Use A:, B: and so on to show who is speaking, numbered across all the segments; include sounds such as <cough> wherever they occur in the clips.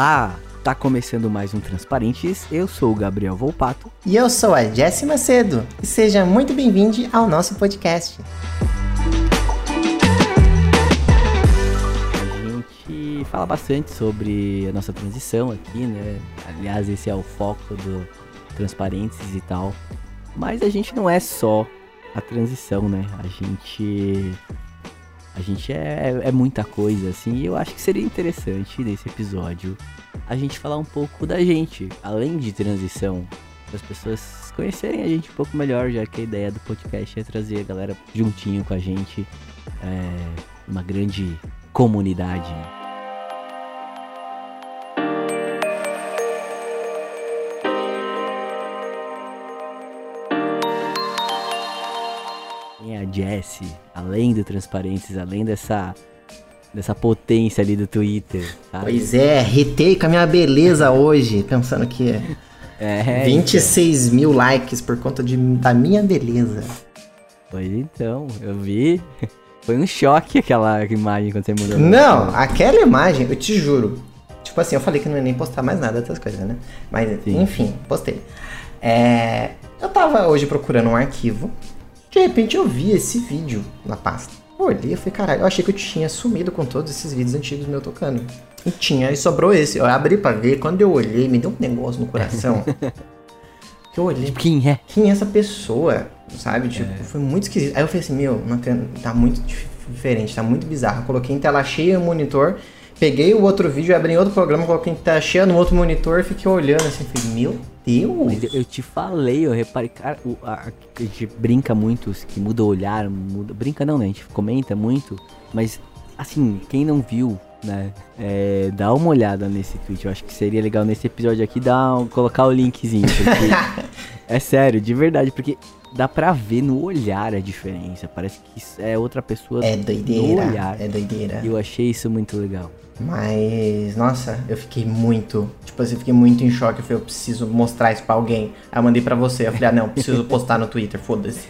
A: Olá! Tá começando mais um Transparentes. Eu sou o Gabriel Volpato.
B: E eu sou a Jessie Macedo. E seja muito bem-vindo ao nosso podcast.
A: A gente fala bastante sobre a nossa transição aqui, né? Aliás, esse é o foco do Transparentes e tal. Mas a gente não é só a transição, né? A gente a gente é, é muita coisa, assim, e eu acho que seria interessante nesse episódio a gente falar um pouco da gente, além de transição, para as pessoas conhecerem a gente um pouco melhor, já que a ideia do podcast é trazer a galera juntinho com a gente, é, uma grande comunidade. É além do Transparentes, além dessa dessa potência ali do Twitter, sabe?
B: Pois é, retei com a minha beleza hoje, pensando que é, 26 então. mil likes por conta de, da minha beleza.
A: Pois então, eu vi. <laughs> Foi um choque aquela imagem quando você mudou.
B: Não, aquela imagem, eu te juro. Tipo assim, eu falei que não ia nem postar mais nada dessas coisas, né? Mas, Sim. enfim, postei. É, eu tava hoje procurando um arquivo. De repente eu vi esse vídeo na pasta. Eu olhei e falei, caralho, eu achei que eu tinha sumido com todos esses vídeos antigos meu tocando. E tinha, e sobrou esse. Eu abri pra ver, quando eu olhei, me deu um negócio no coração. que <laughs> eu olhei.
A: Quem é?
B: Quem é essa pessoa? Sabe? Tipo, é. foi muito esquisito. Aí eu falei assim, meu, não, tá muito diferente, tá muito bizarro. Eu coloquei em tela cheia o monitor, peguei o outro vídeo, abri em outro programa, coloquei em tela cheia no outro monitor, fiquei olhando assim, falei, meu Deus!
A: Eu te falei, eu reparei, cara, o, a, a, gente brinca muito, que muda o olhar, muda, brinca não, né? A gente comenta muito, mas assim, quem não viu, né? É, dá uma olhada nesse tweet. Eu acho que seria legal nesse episódio aqui dar um, colocar o linkzinho. <laughs> é sério, de verdade, porque dá pra ver no olhar a diferença. Parece que é outra pessoa
B: é doideira, no olhar. É doideira.
A: E eu achei isso muito legal.
B: Mas, nossa, eu fiquei muito. Tipo assim, eu fiquei muito em choque. Eu falei, eu preciso mostrar isso pra alguém. Aí eu mandei pra você. Eu falei, ah, não, preciso postar no Twitter, foda-se.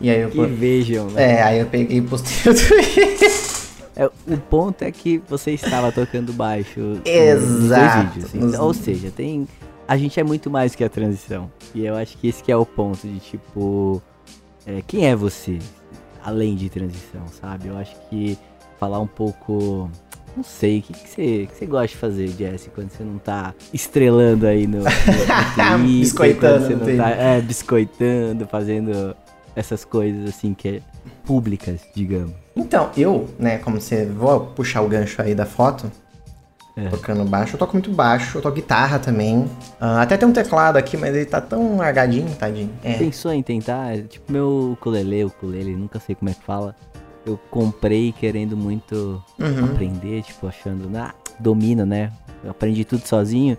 A: E aí eu. Que vejam, né?
B: É, aí eu peguei e postei no Twitter.
A: É, o ponto é que você estava tocando baixo
B: Exato.
A: vídeos. Então, ou seja, tem. A gente é muito mais que a transição. E eu acho que esse que é o ponto de tipo. É, quem é você? Além de transição, sabe? Eu acho que falar um pouco não sei, o que, que, você, que você gosta de fazer, Jesse, quando você não tá estrelando aí no, no,
B: no <laughs> Twitter, biscoitando,
A: você não tá, é, biscoitando, fazendo essas coisas assim que é públicas, digamos.
B: Então, eu, né, como você vou puxar o gancho aí da foto, é. tocando baixo, eu toco muito baixo, eu toco guitarra também. Uh, até tem um teclado aqui, mas ele tá tão largadinho, tadinho.
A: É. Pensou em tentar? Tipo, meu ukulele, ukulele, nunca sei como é que fala eu comprei querendo muito uhum. aprender, tipo, achando, ah, domino, né? Eu aprendi tudo sozinho.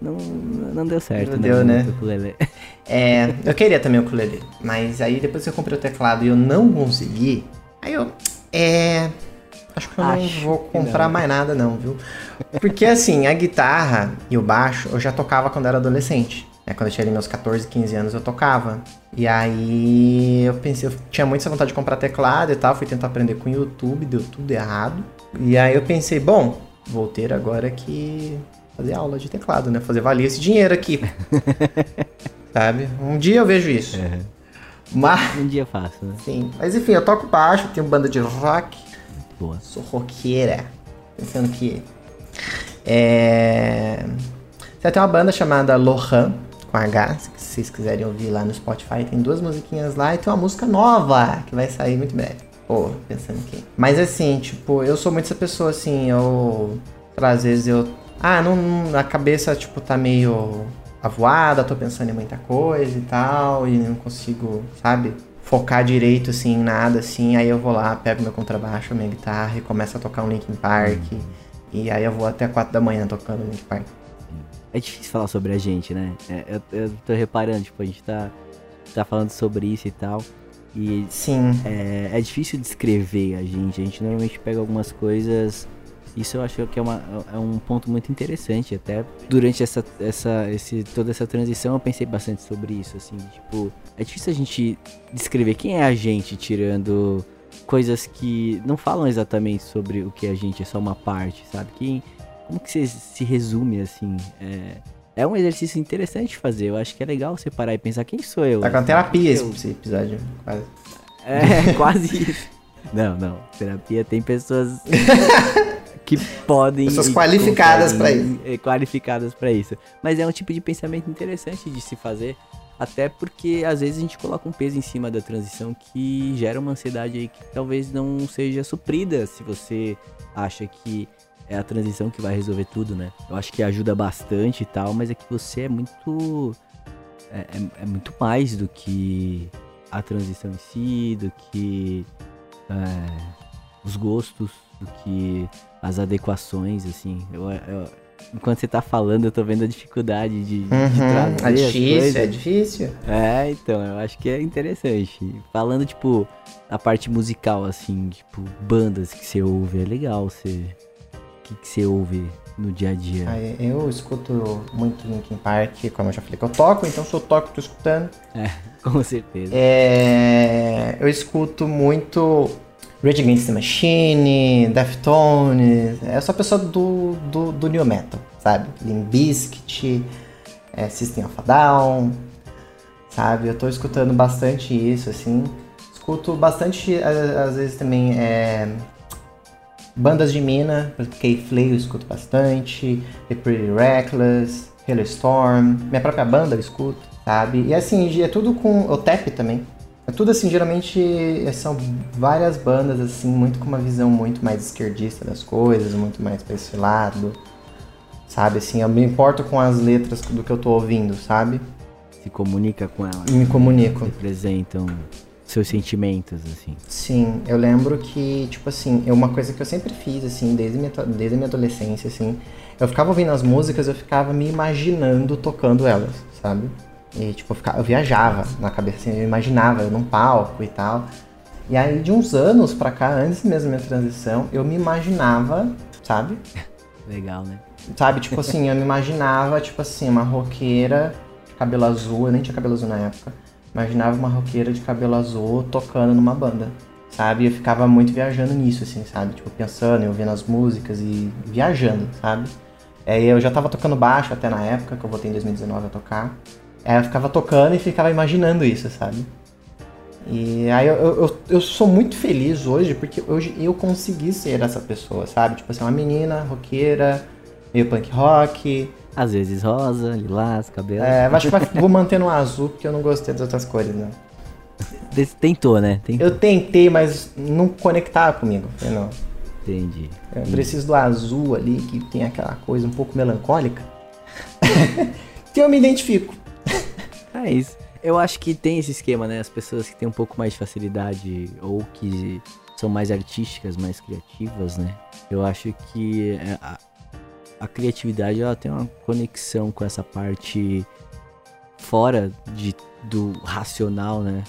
A: Não, não deu certo,
B: não né? Deu, né? Ukulele. <laughs> É, eu queria também o ukulele, mas aí depois que eu comprei o teclado e eu não consegui, aí eu, é, acho que eu acho não vou comprar não. mais nada não, viu? Porque assim, a guitarra e o baixo eu já tocava quando era adolescente. É, quando eu tinha ali meus 14, 15 anos, eu tocava. E aí eu pensei, eu tinha muita vontade de comprar teclado e tal, fui tentar aprender com o YouTube, deu tudo errado. E aí eu pensei, bom, vou ter agora que fazer aula de teclado, né? Fazer valer esse dinheiro aqui. <laughs> Sabe? Um dia eu vejo isso.
A: É. Mas... Um dia eu faço, né?
B: Sim. Mas enfim, eu toco baixo, tenho banda de rock.
A: Boa.
B: Sou roqueira. Pensando que. É. Você tem uma banda chamada Lohan, com H, se vocês quiserem ouvir lá no Spotify, tem duas musiquinhas lá e tem uma música nova que vai sair muito breve. Pô, pensando aqui. Mas assim, tipo, eu sou muito essa pessoa assim, eu. Às vezes eu. Ah, não, a cabeça, tipo, tá meio avoada, tô pensando em muita coisa e tal, e não consigo, sabe? Focar direito, assim, em nada, assim. Aí eu vou lá, pego meu contrabaixo, minha guitarra e começo a tocar um Linkin Park. E aí eu vou até 4 da manhã tocando Linkin Park.
A: É difícil falar sobre a gente, né? É, eu, eu tô reparando, tipo, a gente tá, tá falando sobre isso e tal. E
B: Sim.
A: É, é difícil descrever a gente. A gente normalmente pega algumas coisas. Isso eu acho que é, uma, é um ponto muito interessante. Até durante essa, essa, esse, toda essa transição eu pensei bastante sobre isso. Assim, tipo, é difícil a gente descrever quem é a gente tirando coisas que não falam exatamente sobre o que a gente é só uma parte, sabe? Quem, como que você se resume, assim? É, é um exercício interessante de fazer. Eu acho que é legal você parar e pensar quem sou eu.
B: Tá com terapia esse, esse episódio,
A: quase. É, <laughs> quase isso. Não, não. Terapia tem pessoas <laughs> que podem.
B: Pessoas qualificadas para isso.
A: É, qualificadas para isso. Mas é um tipo de pensamento interessante de se fazer. Até porque às vezes a gente coloca um peso em cima da transição que gera uma ansiedade aí que talvez não seja suprida se você acha que é a transição que vai resolver tudo, né? Eu acho que ajuda bastante e tal, mas é que você é muito. É, é, é muito mais do que a transição em si, do que é, os gostos, do que as adequações, assim. Eu, eu, enquanto você tá falando, eu tô vendo a dificuldade de,
B: uhum, de trazer. É difícil, é difícil.
A: É, então, eu acho que é interessante. Falando, tipo, a parte musical, assim, tipo, bandas que você ouve, é legal você que, que você ouve no dia a dia?
B: Ah, eu escuto muito Linkin Park, como eu já falei que eu toco, então se eu toco, tô escutando.
A: É, <laughs> com certeza.
B: É, eu escuto muito Rage Against the Machine, Deftones, eu sou a pessoa do, do, do New Metal, sabe? Limp Bizkit, é, System of a Down, sabe? Eu tô escutando bastante isso, assim. Escuto bastante, às vezes também, é, Bandas de mina, K-Flay eu escuto bastante, The Pretty Reckless, Storm, minha própria banda eu escuto, sabe? E assim, é tudo com o Tap também. É tudo assim, geralmente são várias bandas assim, muito com uma visão muito mais esquerdista das coisas, muito mais pra esse lado. Sabe, assim, eu me importo com as letras do que eu tô ouvindo, sabe?
A: Se comunica com elas.
B: Me comunico.
A: Representam seus sentimentos, assim.
B: Sim, eu lembro que, tipo assim, é uma coisa que eu sempre fiz, assim, desde, minha, desde a minha adolescência, assim, eu ficava ouvindo as músicas, eu ficava me imaginando tocando elas, sabe? E, tipo, eu, ficava, eu viajava na cabeça, assim, eu imaginava eu num palco e tal. E aí, de uns anos pra cá, antes mesmo da minha transição, eu me imaginava, sabe?
A: Legal, né?
B: Sabe, tipo assim, eu me imaginava, tipo assim, uma roqueira de cabelo azul, eu nem tinha cabelo azul na época Imaginava uma roqueira de cabelo azul tocando numa banda, sabe? Eu ficava muito viajando nisso, assim, sabe? Tipo, pensando e ouvindo as músicas e viajando, sabe? Aí eu já tava tocando baixo até na época, que eu voltei em 2019 a tocar. Aí eu ficava tocando e ficava imaginando isso, sabe? E aí eu, eu, eu, sou muito feliz hoje porque hoje eu consegui ser essa pessoa, sabe? Tipo assim, uma menina roqueira, meio punk rock,
A: às vezes rosa, lilás, cabelo.
B: É, acho que vou manter no azul porque eu não gostei das outras cores, né?
A: Tentou, né? Tentou.
B: Eu tentei, mas não conectava comigo. não.
A: Entendi.
B: Eu preciso do azul ali, que tem aquela coisa um pouco melancólica. <laughs> que eu me identifico.
A: É isso. Eu acho que tem esse esquema, né? As pessoas que têm um pouco mais de facilidade ou que são mais artísticas, mais criativas, né? Eu acho que é, a criatividade ela tem uma conexão com essa parte fora de, do racional, né?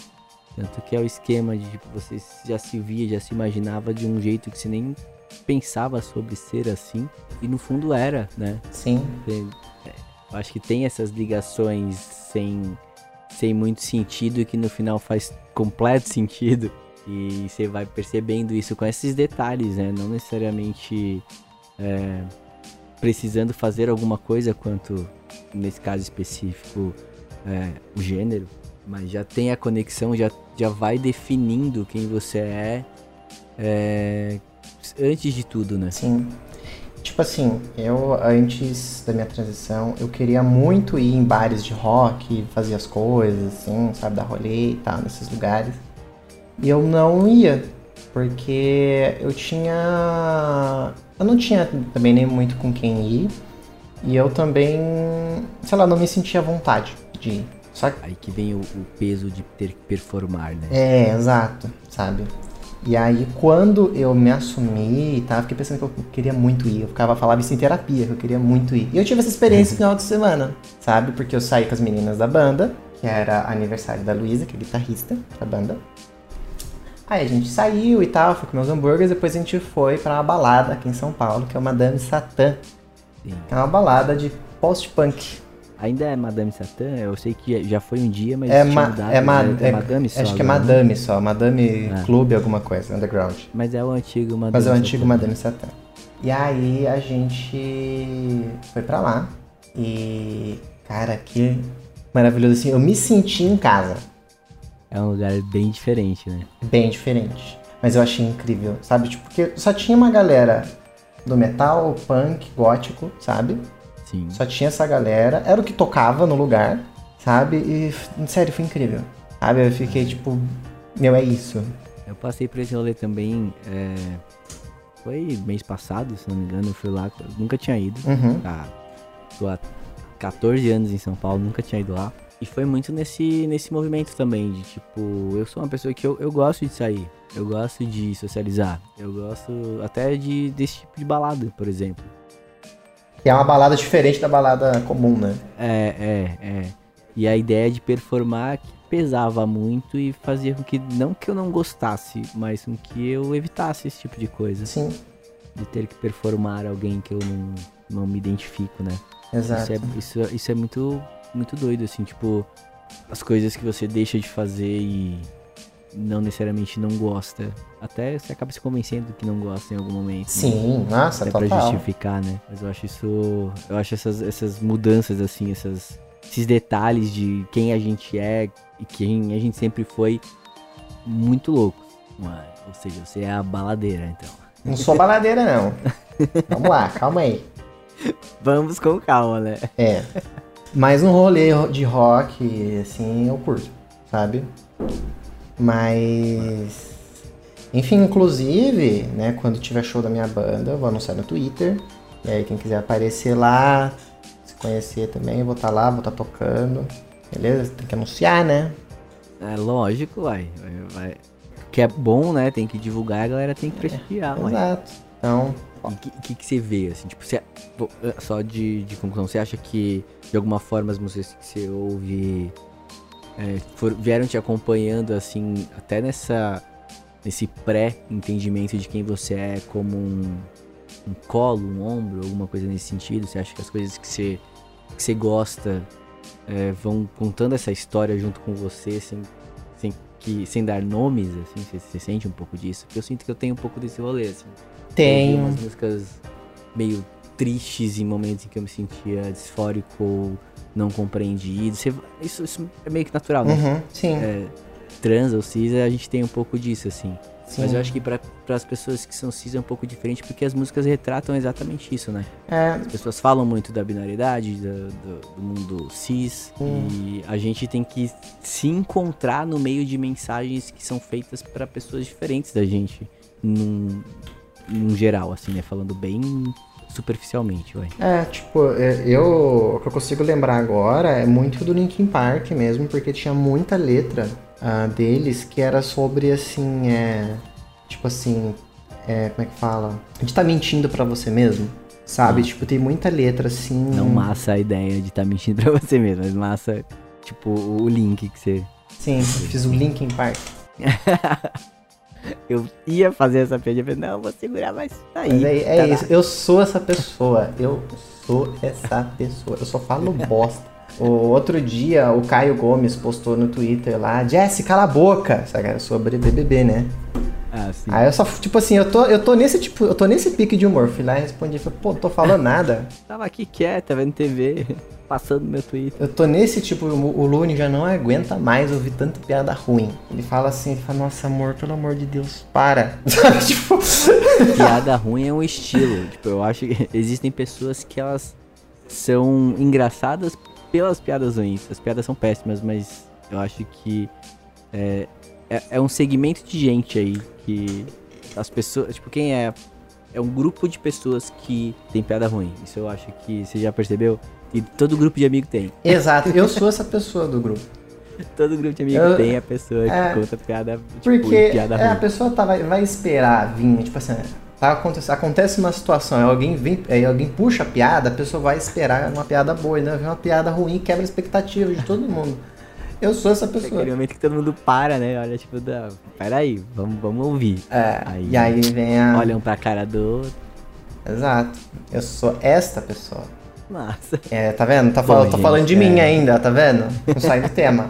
A: Tanto que é o esquema de tipo, você já se via, já se imaginava de um jeito que você nem pensava sobre ser assim. E no fundo era, né?
B: Sim.
A: É, eu acho que tem essas ligações sem, sem muito sentido que no final faz completo sentido. E você vai percebendo isso com esses detalhes, né? Não necessariamente é, precisando fazer alguma coisa quanto, nesse caso específico, é, o gênero, mas já tem a conexão, já, já vai definindo quem você é, é antes de tudo, né?
B: Sim. Tipo assim, eu antes da minha transição, eu queria muito ir em bares de rock, fazer as coisas, assim, sabe, dar rolê e tal, nesses lugares. E eu não ia, porque eu tinha eu não tinha também nem muito com quem ir. E eu também, sei lá, não me sentia à vontade de ir.
A: Só que... Aí que vem o, o, peso de ter que performar, né?
B: É, exato, sabe? E aí, quando eu me assumi e tá, fiquei pensando que eu queria muito ir. Eu ficava falava isso em terapia, que eu queria muito ir. E eu tive essa experiência no final de semana, sabe? Porque eu saí com as meninas da banda, que era aniversário da Luísa, que é guitarrista da banda. Aí a gente saiu e tal, foi comer os hambúrgueres, depois a gente foi para uma balada aqui em São Paulo, que é o Madame Satã. Sim. É uma balada de post-punk.
A: Ainda é Madame Satã? Eu sei que já foi um dia, mas
B: é, ma mudado, é, ma né? é Madame só. Acho que é né? Madame só, Madame ah. Clube alguma coisa, underground.
A: Mas é o antigo Madame
B: Mas é o antigo Satã. Madame Satã. E aí a gente foi pra lá. E, cara, que maravilhoso assim. Eu me senti em casa.
A: É um lugar bem diferente, né?
B: Bem diferente. Mas eu achei incrível, sabe? Tipo, porque só tinha uma galera do metal, punk, gótico, sabe?
A: Sim.
B: Só tinha essa galera. Era o que tocava no lugar, sabe? E, sério, foi incrível. Sabe? Eu fiquei tipo, meu, é isso.
A: Eu passei por esse rolê também. É... Foi mês passado, se não me engano. Eu fui lá. Nunca tinha ido.
B: Uhum.
A: Tá. Tô há 14 anos em São Paulo, nunca tinha ido lá. E foi muito nesse, nesse movimento também, de tipo, eu sou uma pessoa que eu, eu gosto de sair, eu gosto de socializar, eu gosto até de desse tipo de balada, por exemplo.
B: Que é uma balada diferente da balada comum, né?
A: É, é, é. E a ideia de performar pesava muito e fazia com que, não que eu não gostasse, mas com que eu evitasse esse tipo de coisa.
B: Sim.
A: De ter que performar alguém que eu não, não me identifico, né?
B: Exato.
A: Isso é, isso, isso é muito, muito doido, assim, tipo, as coisas que você deixa de fazer e não necessariamente não gosta. Até você acaba se convencendo que não gosta em algum momento. né?
B: Sim, nossa,
A: Até
B: total.
A: pra justificar, né? Mas eu acho isso. Eu acho essas, essas mudanças, assim, essas, esses detalhes de quem a gente é e quem a gente sempre foi muito loucos. Mas, Ou seja, você é a baladeira, então.
B: Não sou baladeira, não. <laughs> Vamos lá, calma aí.
A: Vamos com calma, né?
B: É. Mas um rolê de rock, assim, eu curto, sabe? Mas. Enfim, inclusive, né, quando tiver show da minha banda, eu vou anunciar no Twitter. E aí, quem quiser aparecer lá, se conhecer também, eu vou estar lá, vou estar tocando. Beleza? Tem que anunciar, né?
A: É lógico, vai. vai, vai. Que é bom, né? Tem que divulgar, a galera tem que prestigiar, uai.
B: Exato. Então,
A: O que, que, que você vê, assim, tipo, você, pô, só de, de conclusão, você acha que, de alguma forma, as músicas que você ouve é, for- vieram te acompanhando, assim, até nessa, nesse pré-entendimento de quem você é como um, um colo, um ombro, alguma coisa nesse sentido? Você acha que as coisas que você, que você gosta é, vão contando essa história junto com você, sem, que, sem dar nomes, assim, você, você sente um pouco disso? Porque eu sinto que eu tenho um pouco desse rolê, assim. Ouvi umas músicas meio tristes em momentos em que eu me sentia disfórico ou não compreendido. Você- isso, isso é meio que natural, né?
B: Uhum, sim.
A: É, trans ou cis, a gente tem um pouco disso, assim.
B: Sim.
A: Mas eu acho que para as pessoas que são cis é um pouco diferente, porque as músicas retratam exatamente isso, né?
B: É,
A: As pessoas falam muito da binariedade, do, do- do mundo cis, e a gente tem que se encontrar no meio de mensagens que são feitas para pessoas diferentes da gente, num, num geral, assim, né? Falando bem superficialmente, vai.
B: É, tipo, é, eu. O que eu consigo lembrar agora é muito do Linkin Park mesmo, porque tinha muita letra ah, deles que era sobre assim, é. Tipo assim. É, como é que fala? A gente tá mentindo pra você mesmo. Sabe?
A: Ah.
B: Tipo, tem muita letra assim.
A: Não massa a ideia de estar mentindo pra <laughs> você mesmo, mas massa, tipo, o link que você.
B: Sim, eu fiz o Linkin Park.
A: Eu ia fazer essa piadinha, mas não, vou segurar, mas tá aí.
B: Mas é, é
A: tá
B: isso. Eu sou essa pessoa. Eu sou essa pessoa. Eu só falo <laughs> bosta. O outro dia, o Caio Gomes postou no Twitter lá, Jesse, cala a boca, sabe, sobre BBB, né?
A: Ah, sim.
B: Aí eu só, tipo assim, eu tô, eu tô nesse tipo, eu tô nesse pique de humor. Fui lá e respondi, falei, pô, não tô falando nada. <laughs>
A: Tava aqui quieta, vendo TV, <laughs> passando meu Twitter.
B: Eu tô nesse tipo, o o Lune já não aguenta mais ouvir tanta piada ruim. Ele fala assim, ele fala, nossa amor, pelo amor de Deus, para. <laughs> Tipo,
A: Piada ruim é um estilo. Tipo, eu acho que existem pessoas que elas são engraçadas pelas piadas ruins. As piadas são péssimas, mas eu acho que é, é, é um segmento de gente aí que as pessoas. Tipo, quem é. É um grupo de pessoas que tem piada ruim. Isso eu acho que você já percebeu. E todo grupo de amigo tem.
B: exato, eu sou essa pessoa do grupo. <laughs>
A: Todo grupo de amigo
B: Eu-
A: tem a pessoa que
B: é,
A: conta piada, tipo,
B: Porque
A: piada
B: é, a pessoa tá, vai, vai esperar vir, tipo assim, tá, acontece, acontece uma situação, aí alguém vem, aí alguém puxa a piada, a pessoa vai esperar uma piada boa, e não vem uma piada ruim quebra a expectativa de todo mundo. Eu sou essa
A: É
B: pessoa.
A: aquele momento que todo mundo para, né? Olha, tipo, dá, peraí, vamos, vamos ouvir.
B: É,
A: Aí-
B: e aí vem a.
A: Olham pra cara do outro.
B: Exato. Eu sou esta pessoa.
A: Massa.
B: É, tá vendo? Tá
A: Bom,
B: fal-
A: gente,
B: falando de mim
A: é.
B: ainda, tá vendo? Não sai do tema.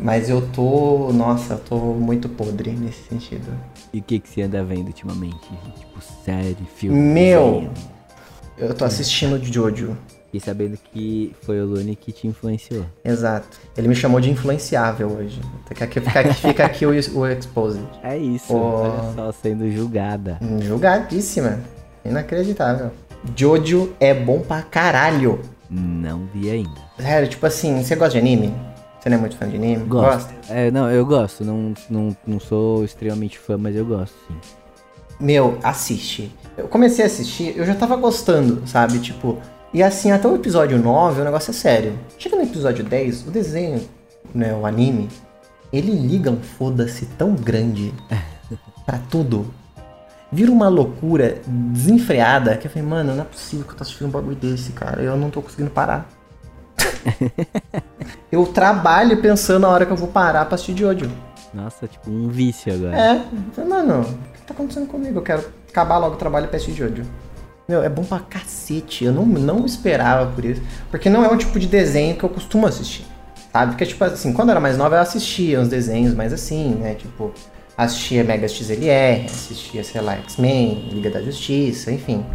B: Mas eu tô. Nossa, eu tô muito podre nesse sentido.
A: E o que, que você anda vendo ultimamente? Tipo, série, filme?
B: Meu! Desenho? Eu tô assistindo Jojo.
A: E sabendo que foi o Lune que te influenciou.
B: Exato. Ele me chamou de influenciável hoje. Fica aqui, fica aqui, fica aqui o, o Exposed. <laughs>
A: É isso, o... olha só, sendo julgada.
B: Julgadíssima. Inacreditável. Jojo é bom pra caralho.
A: Não vi ainda.
B: Sério, tipo assim, você gosta de anime? Você não é muito fã de anime?
A: Gosto. Gosta? É, não, eu gosto. Não, não, não sou extremamente fã, mas eu gosto, sim.
B: Meu, assiste. Eu comecei a assistir, eu já tava gostando, sabe? Tipo, e assim, até o episódio 9 o negócio é sério. Chega no episódio 10, o desenho, né, o anime, ele liga um foda-se tão grande <laughs> pra tudo. Vira uma loucura desenfreada que eu falei, mano, não é possível que eu tô assistindo um bagulho desse, cara. Eu não tô conseguindo parar. <laughs> eu trabalho pensando na hora que eu vou parar pra assistir de ódio.
A: Nossa, tipo um vício agora.
B: É, mano, o que tá acontecendo comigo? Eu quero acabar logo o trabalho pra assistir de ódio. Meu, é bom pra cacete. Eu não, não esperava por isso. Porque não é o tipo de desenho que eu costumo assistir. Sabe? Porque, tipo assim, quando eu era mais nova, eu assistia uns desenhos mais assim, né? Tipo, assistia Mega XLR, assistia, sei lá, X-Men, Liga da Justiça, enfim.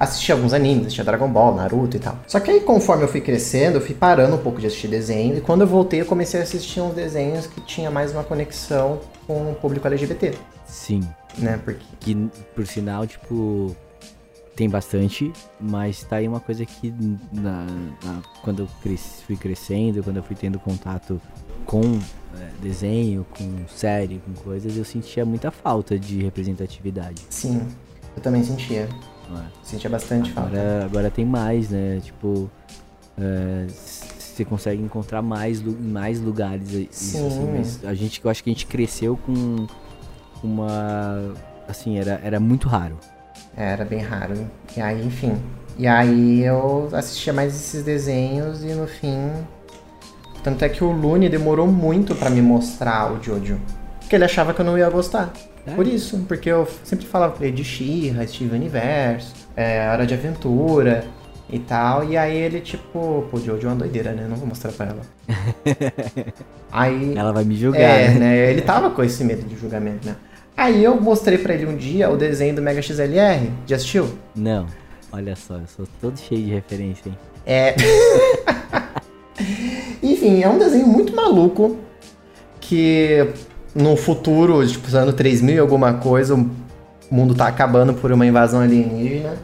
B: Assistia alguns animes, assistia Dragon Ball, Naruto e tal. Só que aí, conforme eu fui crescendo, eu fui parando um pouco de assistir desenho. E quando eu voltei, eu comecei a assistir uns desenhos que tinha mais uma conexão com o público LGBT.
A: Sim.
B: Né? Porque...
A: Que, por sinal, tipo, tem bastante, mas tá aí uma coisa que na, na, quando eu cresci, fui crescendo, quando eu fui tendo contato com é, desenho, com série, com coisas, eu sentia muita falta de representatividade.
B: Sim, eu também sentia. É. Sentia bastante
A: agora,
B: falta.
A: Agora tem mais, né? Tipo, é, você consegue encontrar mais em mais lugares isso, Sim. assim, mas a gente, eu acho que a gente cresceu com uma assim, era, era muito raro.
B: Era bem raro. E aí, enfim. E aí eu assistia mais esses desenhos e no fim. Tanto é que o Lune demorou muito para me mostrar o Jojo. Porque ele achava que eu não ia gostar. É. Por isso, porque eu sempre falava pra ele de She-Ra, Steve Universo, é, Hora de Aventura e tal. E aí ele, tipo, pô, Jojo é uma doideira, né? Não vou mostrar pra ela. <laughs> aí.
A: Ela vai me julgar.
B: É, né? né? Ele tava com esse medo de julgamento, né? Aí eu mostrei para ele um dia o desenho do Mega XLR. Já assistiu?
A: Não. Olha só, eu sou todo cheio de referência, hein?
B: É. <laughs> Enfim, é um desenho muito maluco que no futuro, tipo, ano 3000 e alguma coisa, o mundo tá acabando por uma invasão alienígena.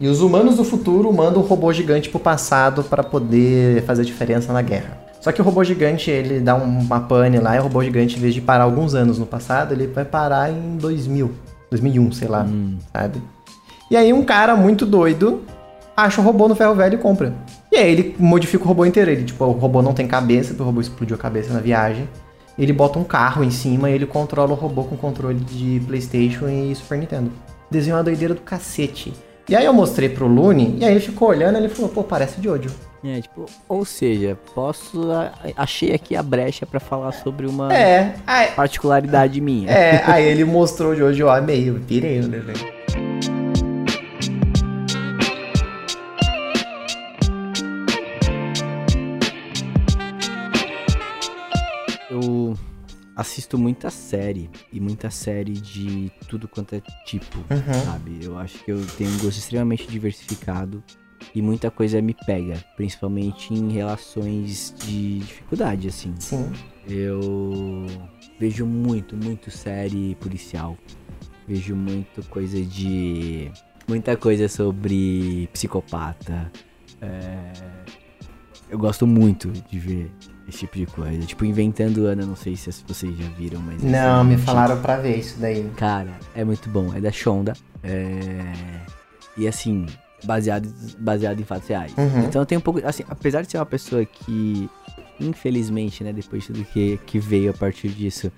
B: E os humanos do futuro mandam um robô gigante pro passado para poder fazer diferença na guerra. Só que o robô gigante, ele dá uma pane lá, e o robô gigante, em vez de parar alguns anos no passado, ele vai parar em 2000, 2001, sei lá, hum. sabe? E aí um cara muito doido acha o robô no ferro velho e compra. E aí ele modifica o robô inteiro. Ele, tipo, o robô não tem cabeça, porque o robô explodiu a cabeça na viagem. Ele bota um carro em cima e ele controla o robô com controle de Playstation e Super Nintendo. Desenho uma doideira do cacete. E aí eu mostrei pro Lune, e aí ele ficou olhando e ele falou, pô, parece de ódio.
A: É, tipo, ou seja, posso. Achei aqui a brecha para falar sobre uma
B: é,
A: aí, particularidade minha.
B: É, aí <laughs> ele mostrou eu amei, eu pirei, né, velho?
A: Assisto muita série e muita série de tudo quanto é tipo, uhum. sabe? Eu acho que eu tenho um gosto extremamente diversificado e muita coisa me pega, principalmente em relações de dificuldade, assim.
B: Sim.
A: Eu vejo muito, muito série policial. Vejo muito coisa de. Muita coisa sobre psicopata. É... Eu gosto muito de ver esse tipo de coisa. Tipo, Inventando Ana, não sei se vocês já viram, mas.
B: Não, me falaram pra ver isso daí.
A: Cara, é muito bom. É da Shonda. É... E assim, baseado, baseado em fatos reais. Uhum. Então eu tenho um pouco. Assim, apesar de ser uma pessoa que, infelizmente, né, depois de tudo que, que veio a partir disso,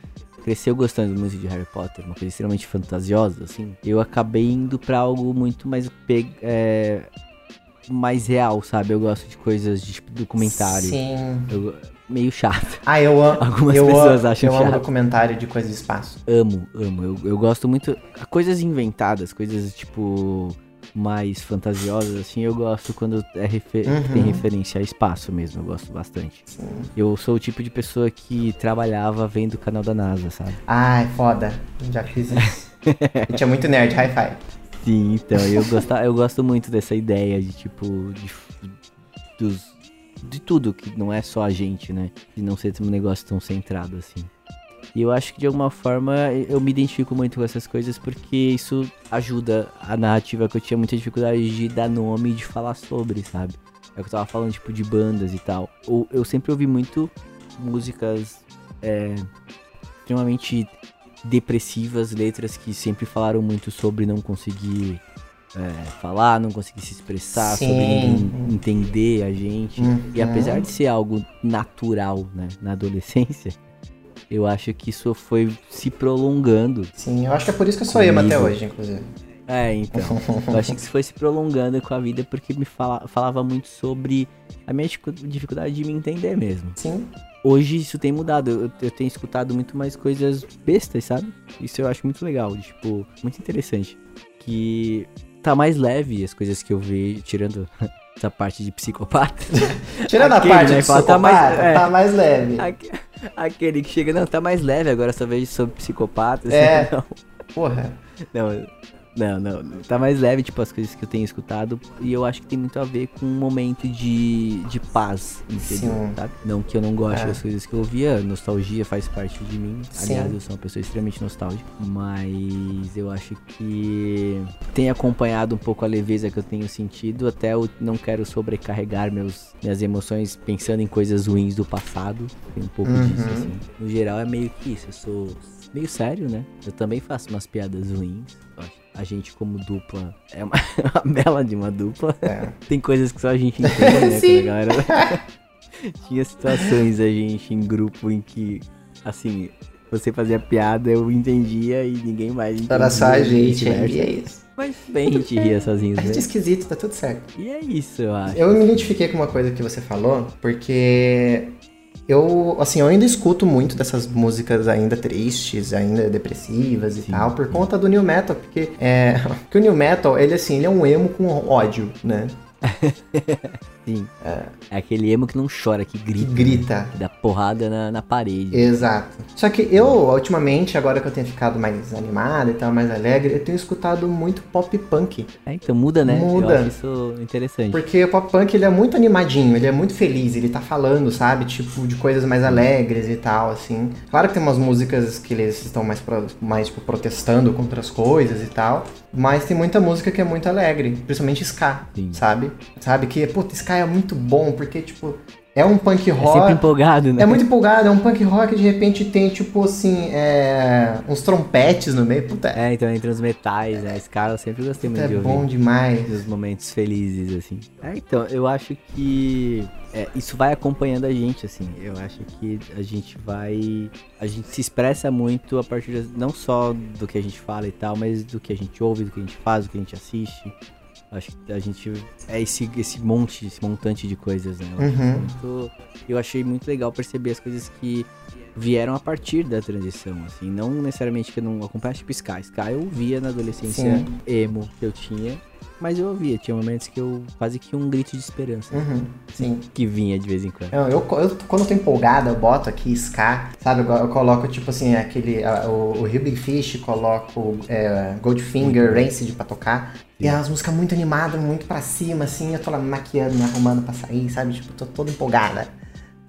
A: cresceu gostando muito de Harry Potter, uma coisa extremamente fantasiosa, assim, eu acabei indo para algo muito mais. É, mais real, sabe? Eu gosto de coisas de tipo, documentário.
B: Sim.
A: Eu, meio chato.
B: Ah, eu amo. <laughs>
A: Algumas
B: eu
A: pessoas acham
B: eu
A: chato.
B: Eu amo documentário de coisas de espaço.
A: Amo, amo. Eu, eu gosto muito. Coisas inventadas, coisas tipo mais fantasiosas, assim, eu gosto quando é refer uhum. tem referência a espaço mesmo, eu gosto bastante. Sim. Eu sou o tipo de pessoa que trabalhava vendo o canal da NASA, sabe?
B: Ai, foda. Já fiz isso. <laughs> a gente é muito nerd, hi-fi.
A: Sim, então, eu, gosto, eu gosto muito dessa ideia de, tipo, de, dos, de tudo, que não é só a gente, né? De não ser um negócio tão centrado, assim. E eu acho que de alguma forma eu me identifico muito com essas coisas porque isso ajuda a narrativa que eu tinha muita dificuldade de dar nome e de falar sobre, sabe? É o que eu tava falando, tipo, de bandas e tal. Ou eu sempre ouvi muito músicas é, extremamente depressivas, letras que sempre falaram muito sobre não conseguir é, falar, não conseguir se expressar, Sim. sobre entender a gente. Uhum. E apesar de ser algo natural, né, na adolescência, eu acho que isso foi se prolongando.
B: Sim, eu acho que é por isso que eu sou emo até hoje, inclusive.
A: É, então. eu acho que isso foi se prolongando com a vida porque me fala, falava muito sobre a minha dificuldade de me entender mesmo.
B: Sim.
A: Hoje isso tem mudado. Eu, eu tenho escutado muito mais coisas bestas, sabe? Isso eu acho muito legal. Tipo, muito interessante. Que tá mais leve as coisas que eu vi, tirando <laughs> essa parte de psicopata. <laughs>
B: tirando Aquele, a parte né, de psicopata, tá mais, é, tá mais leve.
A: Aquele que chega, não, tá mais leve agora, só vejo sobre psicopatas.
B: É. <laughs> Não. Porra.
A: Não, não, não. Tá mais leve, tipo, as coisas que eu tenho escutado. E eu acho que tem muito a ver com um momento de, de paz, entendeu? Tá? Não que eu não goste é. das coisas que eu ouvia. Nostalgia faz parte de mim. Sim. Aliás, eu sou uma pessoa extremamente nostálgica. Mas eu acho que tem acompanhado um pouco a leveza que eu tenho sentido. Até eu não quero sobrecarregar meus, minhas emoções pensando em coisas ruins do passado. Tem um pouco uhum. disso, assim. No geral, é meio que isso. Eu sou meio sério, né? Eu também faço umas piadas ruins. A gente, como dupla, é uma, <laughs> uma bela de uma dupla. É. Tem coisas que só a gente entende, né? <laughs> Sim. galera... <laughs> Tinha situações a gente em grupo em que, assim, você fazia piada, eu entendia e ninguém mais entendia.
B: Era só a gente, é isso.
A: Mas bem, a gente ria sozinho.
B: A gente é esquisito, tá tudo certo.
A: E é isso, eu acho.
B: Eu me identifiquei com uma coisa que você falou, porque eu, assim, eu ainda escuto muito dessas músicas ainda tristes, ainda depressivas e sim, tal, por conta do new metal, porque é, <laughs> porque o new metal, ele assim, ele é um emo com ódio, né? <laughs>
A: Sim. É. é. aquele emo que não chora, que grita.
B: Que grita. Né?
A: Dá porrada na, na parede.
B: Exato. Só que eu, ultimamente, agora que eu tenho ficado mais animado e tal, mais alegre, eu tenho escutado muito pop punk.
A: É, então muda, né?
B: Muda.
A: Eu acho isso interessante.
B: Porque o pop punk, ele é muito animadinho, ele é muito feliz, ele tá falando, sabe? Tipo, de coisas mais alegres e tal, assim. Claro que tem umas músicas que eles estão mais, pro, mais tipo, protestando contra as coisas e tal. Mas tem muita música que é muito alegre, principalmente ska, Sim. sabe? Sabe que, puta, ska é muito bom, porque, tipo, é um punk rock. É
A: sempre empolgado, né?
B: É muito empolgado, é um punk rock que de repente tem, tipo assim, é... uns trompetes no meio. Puta.
A: É, então entre os metais, né? Esse cara eu sempre gostei muito
B: é
A: de
B: ouvir. É bom demais.
A: Os momentos felizes, assim. É, então, eu acho que é, isso vai acompanhando a gente, assim. Eu acho que a gente vai. A gente se expressa muito a partir de, não só do que a gente fala e tal, mas do que a gente ouve, do que a gente faz, do que a gente assiste. Acho que a gente. É esse, esse monte, esse montante de coisas, né? Eu, uhum. muito, eu achei muito legal perceber as coisas que vieram a partir da transição, assim. Não necessariamente que eu não acompanhasse tipo Sky. Sky eu via na adolescência Sim. emo que eu tinha. Mas eu ouvia, tinha momentos que eu quase que um grito de esperança.
B: Uhum, sim.
A: Que vinha de vez em quando.
B: Eu, eu, eu, quando eu tô empolgado, eu boto aqui Ska, sabe? Eu, eu coloco, tipo assim, aquele. A, o, o Big Fish, coloco é, Goldfinger, Rancid pra tocar. E é umas músicas muito animadas, muito pra cima, assim. Eu tô lá me maquiando, me arrumando pra sair, sabe? Tipo, tô toda empolgada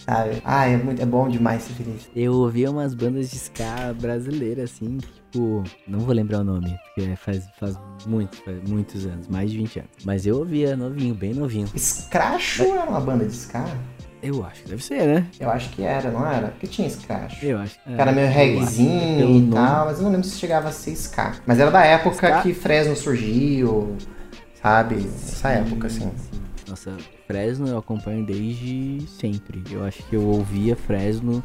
B: sabe? Ah, é, muito, é bom demais ser feliz.
A: Eu ouvia umas bandas de ska brasileiras, assim, tipo, não vou lembrar o nome, porque faz, faz muito, faz muitos anos, mais de 20 anos. Mas eu ouvia novinho, bem novinho.
B: Scratch Mas... era uma banda de ska?
A: Eu acho que deve ser, né?
B: Eu acho que era, não era? Porque tinha Scratch.
A: Eu acho.
B: que era meio reggaezinho e tal, mas eu não lembro se chegava a ser ska. Mas era da época ska? que Fresno surgiu, sabe? Essa época, assim. Sim.
A: Nossa, Fresno eu acompanho desde sempre. Eu acho que eu ouvia Fresno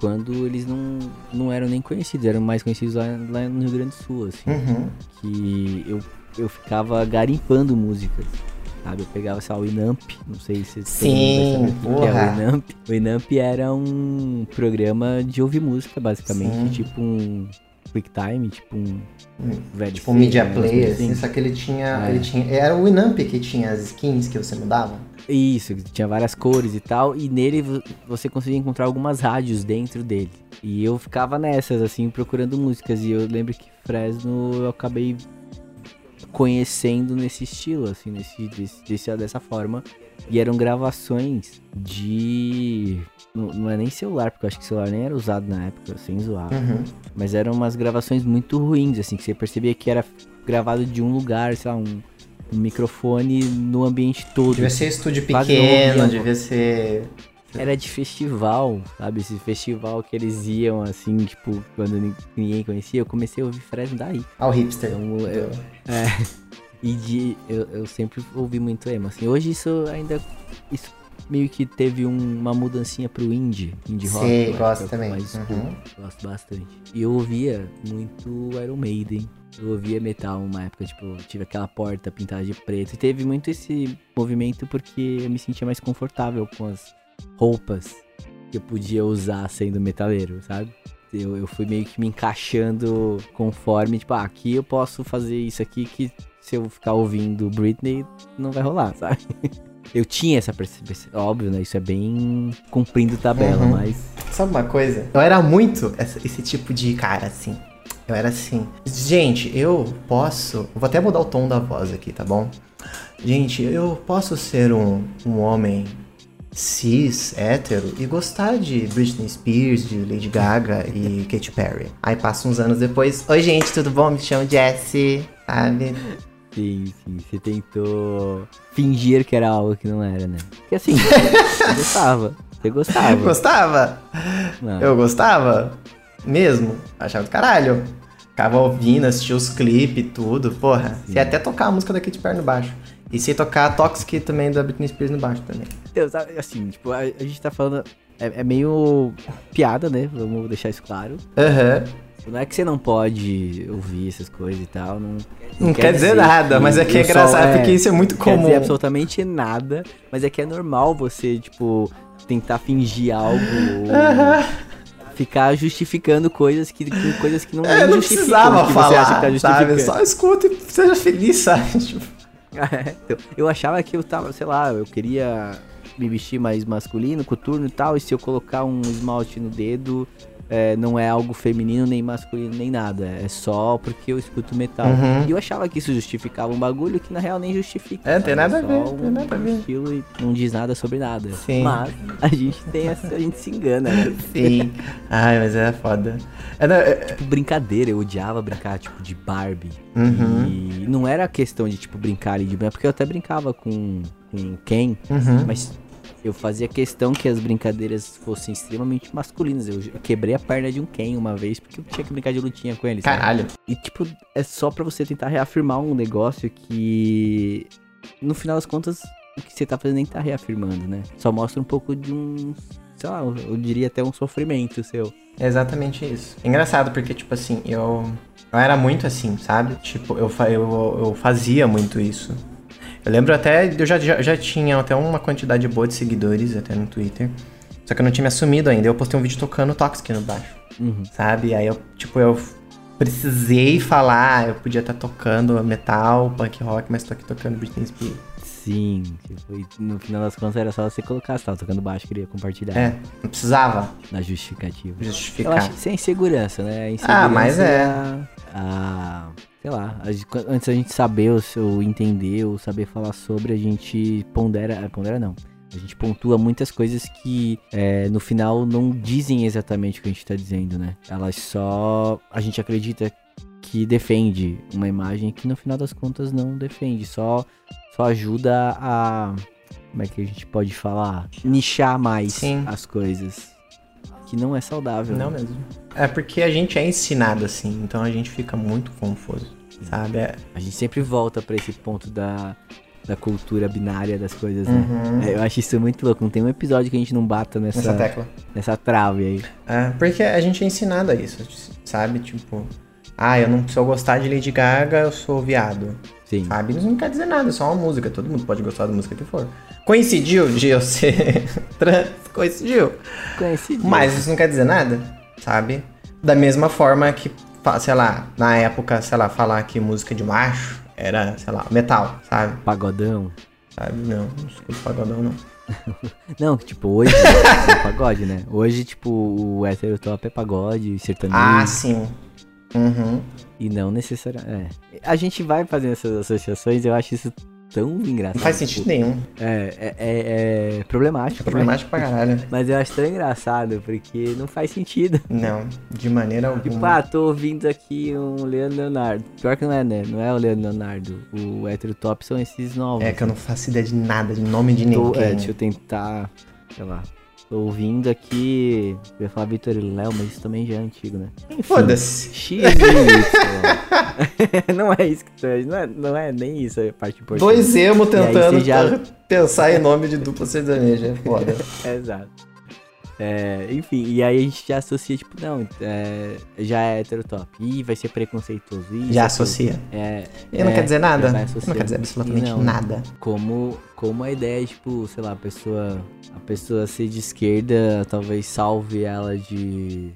A: quando eles não, não eram nem conhecidos, eram mais conhecidos lá, lá no Rio Grande do Sul, assim.
B: Uhum.
A: Que eu, eu ficava garimpando músicas. Sabe, eu pegava, sei lá, o Inamp, não sei se
B: vocês Sim,
A: o que é o Inamp. O Inamp era um programa de ouvir música, basicamente, Sim. tipo um QuickTime, tipo um
B: hum, velho Tipo um Media né, Player, assim, só que ele tinha, é. ele tinha. Era o Winamp que tinha as skins que você mudava?
A: Isso, tinha várias cores e tal, e nele você conseguia encontrar algumas rádios dentro dele. E eu ficava nessas, assim, procurando músicas, e eu lembro que Fresno eu acabei conhecendo nesse estilo, assim, nesse, desse, dessa forma. E eram gravações de. Não, não, é nem celular, porque eu acho que celular nem era usado na época, sem zoar. Uhum. Mas eram umas gravações muito ruins, assim, que você percebia que era gravado de um lugar, sei lá, um, um microfone no ambiente todo.
B: Devia ser estúdio pequeno, devia ser.
A: Era de festival, sabe? Esse festival que eles iam, assim, tipo, quando ninguém conhecia, eu comecei a ouvir Fresno daí.
B: Ao hipster.
A: Então, eu, é. E de. Eu, eu sempre ouvi muito emo. Assim, hoje isso ainda. Isso meio que teve um, uma mudancinha pro indie, indie rock.
B: Sim, gosto também. Mais
A: uhum. Gosto bastante. E eu ouvia muito Iron Maiden. Eu ouvia metal uma época, tipo, tive aquela porta pintada de preto. E teve muito esse movimento porque eu me sentia mais confortável com as roupas que eu podia usar sendo metaleiro, sabe? Eu, eu fui meio que me encaixando conforme, tipo, ah, aqui eu posso fazer isso aqui que se eu ficar ouvindo Britney, não vai rolar, sabe? Eu tinha essa percepção, óbvio, né? Isso é bem cumprindo tabela, uhum. mas.
B: Sabe uma coisa? Eu era muito essa, esse tipo de cara, assim. Eu era assim. Gente, eu posso. Vou até mudar o tom da voz aqui, tá bom? Gente, eu posso ser um, um homem cis, hétero, e gostar de Britney Spears, de Lady Gaga e Katy Perry. Aí passa uns anos depois. Oi, gente, tudo bom? Me chamo Jessie, sabe?
A: Sim, sim. Você tentou fingir que era algo que não era, né? Porque assim, <laughs> você gostava. Você gostava.
B: Gostava? Não. Eu gostava? Mesmo? Achava do caralho. Ficava ouvindo, assistia os clipes e tudo. Porra, você ia até tocar a música da Katy Perry no baixo. E se tocar a Toxic também da Britney Spears no baixo também.
A: Eu, assim, tipo, a, a gente tá falando. É, é, meio piada, né? Vamos deixar isso claro.
B: Aham. Uhum.
A: Não é que você não pode ouvir essas coisas e tal. Não,
B: não, não quer, dizer, dizer nada, mas é que é engraçado, é, porque isso é muito comum. Não quer dizer
A: absolutamente nada, mas é que é normal você, tipo, tentar fingir algo. ficar justificando coisas que, coisas que não
B: é, não precisava que falar, tá sabe? Só escuta e seja feliz, sabe? Tipo... <laughs>
A: É, eu, eu achava que eu tava, sei lá, eu queria me vestir mais masculino, coturno e tal, e se eu colocar um esmalte no dedo, é, não é algo feminino, nem masculino, nem nada. É só porque eu escuto metal. Uhum. E eu achava que isso justificava um bagulho que na real nem justifica.
B: É, tem nada a ver.
A: Um, tem nada a ver. estilo e não diz nada sobre nada. Sim. Mas a gente tem essa, a gente se engana, né? <laughs>
B: Sim. Ai, mas é foda. É,
A: não, é... Tipo, brincadeira, eu odiava brincar, tipo, de Barbie. Uhum. E não era questão de, tipo, brincar ali de porque eu até brincava com, com Ken, uhum. mas eu fazia questão que as brincadeiras fossem extremamente masculinas. Eu quebrei a perna de um Ken uma vez porque eu tinha que brincar de lutinha com ele.
B: Caralho.
A: E, tipo, é só para você tentar reafirmar um negócio que, no final das contas, o que você tá fazendo nem tá reafirmando, né? Só mostra um pouco de um, sei lá, eu diria até um sofrimento seu.
B: É exatamente isso. Engraçado, porque, tipo assim, eu, eu era muito assim, sabe? Tipo, eu, eu, eu fazia muito isso. Eu lembro até, eu já, já, já tinha até uma quantidade boa de seguidores até no Twitter. Só que eu não tinha me assumido ainda. Eu postei um vídeo tocando Toxic no baixo. Uhum. Sabe? Aí eu, tipo, eu precisei falar, eu podia estar tocando metal, punk rock, mas tô aqui tocando Britney Spears.
A: Sim, tipo, no final das contas era só você colocar, você tava tocando baixo, queria compartilhar.
B: É, não precisava.
A: Na justificativa.
B: Justificar.
A: Eu acho que sem insegurança, né?
B: Insegurança ah, mas é.
A: A, a sei lá, a, antes a gente saber ou, ou entender ou saber falar sobre, a gente pondera, é, pondera não. A gente pontua muitas coisas que é, no final não dizem exatamente o que a gente tá dizendo, né? Elas só. A gente acredita que defende uma imagem que no final das contas não defende, só, só ajuda a. Como é que a gente pode falar? Nichar mais Sim. as coisas. Que não é saudável.
B: Não
A: né?
B: mesmo. É porque a gente é ensinado assim, então a gente fica muito confuso sabe? É...
A: A gente sempre volta para esse ponto da, da cultura binária das coisas, né? Uhum. É, eu acho isso muito louco. Não tem um episódio que a gente não bata nessa,
B: nessa tecla.
A: Nessa trave aí.
B: É, porque a gente é ensinado a isso, sabe? Tipo, ah, eu não, se eu gostar de Lady Gaga, eu sou viado. Sim. Sabe? Isso não quer dizer nada, é só uma música. Todo mundo pode gostar da música que for. Coincidiu de eu ser <laughs> trans? Coincidiu.
A: Coincidiu.
B: Mas isso não quer dizer nada, sabe? Da mesma forma que sei lá, na época, sei lá, falar que música de macho era, sei lá, metal, sabe?
A: Pagodão.
B: Sabe? Não, não escuto pagodão, não. <laughs>
A: não, tipo, hoje <laughs> é pagode, né? Hoje, tipo, o hétero top é pagode, sertanejo.
B: Ah, sim. Uhum.
A: E não necessariamente. É. A gente vai fazendo essas associações, eu acho isso tão engraçado.
B: Não faz sentido tipo, nenhum.
A: É, é, é, é problemático. É
B: problemático pra caralho. <laughs>
A: Mas eu acho tão engraçado, porque não faz sentido.
B: Não, de maneira alguma.
A: Tipo, ah, tô ouvindo aqui um Leandro Leonardo. Pior que não é, né? Não é o Leandro Leonardo. O hétero top são esses novos.
B: É que eu não faço ideia de nada, de nome de ninguém.
A: Tô, é, deixa eu tentar, sei lá, ouvindo aqui. Eu ia falar Vitor e Léo, mas isso também já é antigo, né?
B: Foda-se.
A: X <laughs> Não é isso que tu não é, não é nem isso a parte importante.
B: Dois emo tentando já... pensar em nome de dupla sertaneja. É foda. <laughs>
A: Exato. É, enfim, e aí a gente já associa, tipo, não, é, já é heterotop. Ih, vai ser preconceituoso. Ih,
B: já associa.
A: É,
B: e não quer dizer nada. Não quer dizer absolutamente não, nada.
A: Como, como a ideia, tipo, sei lá, a pessoa, a pessoa ser de esquerda talvez salve ela de,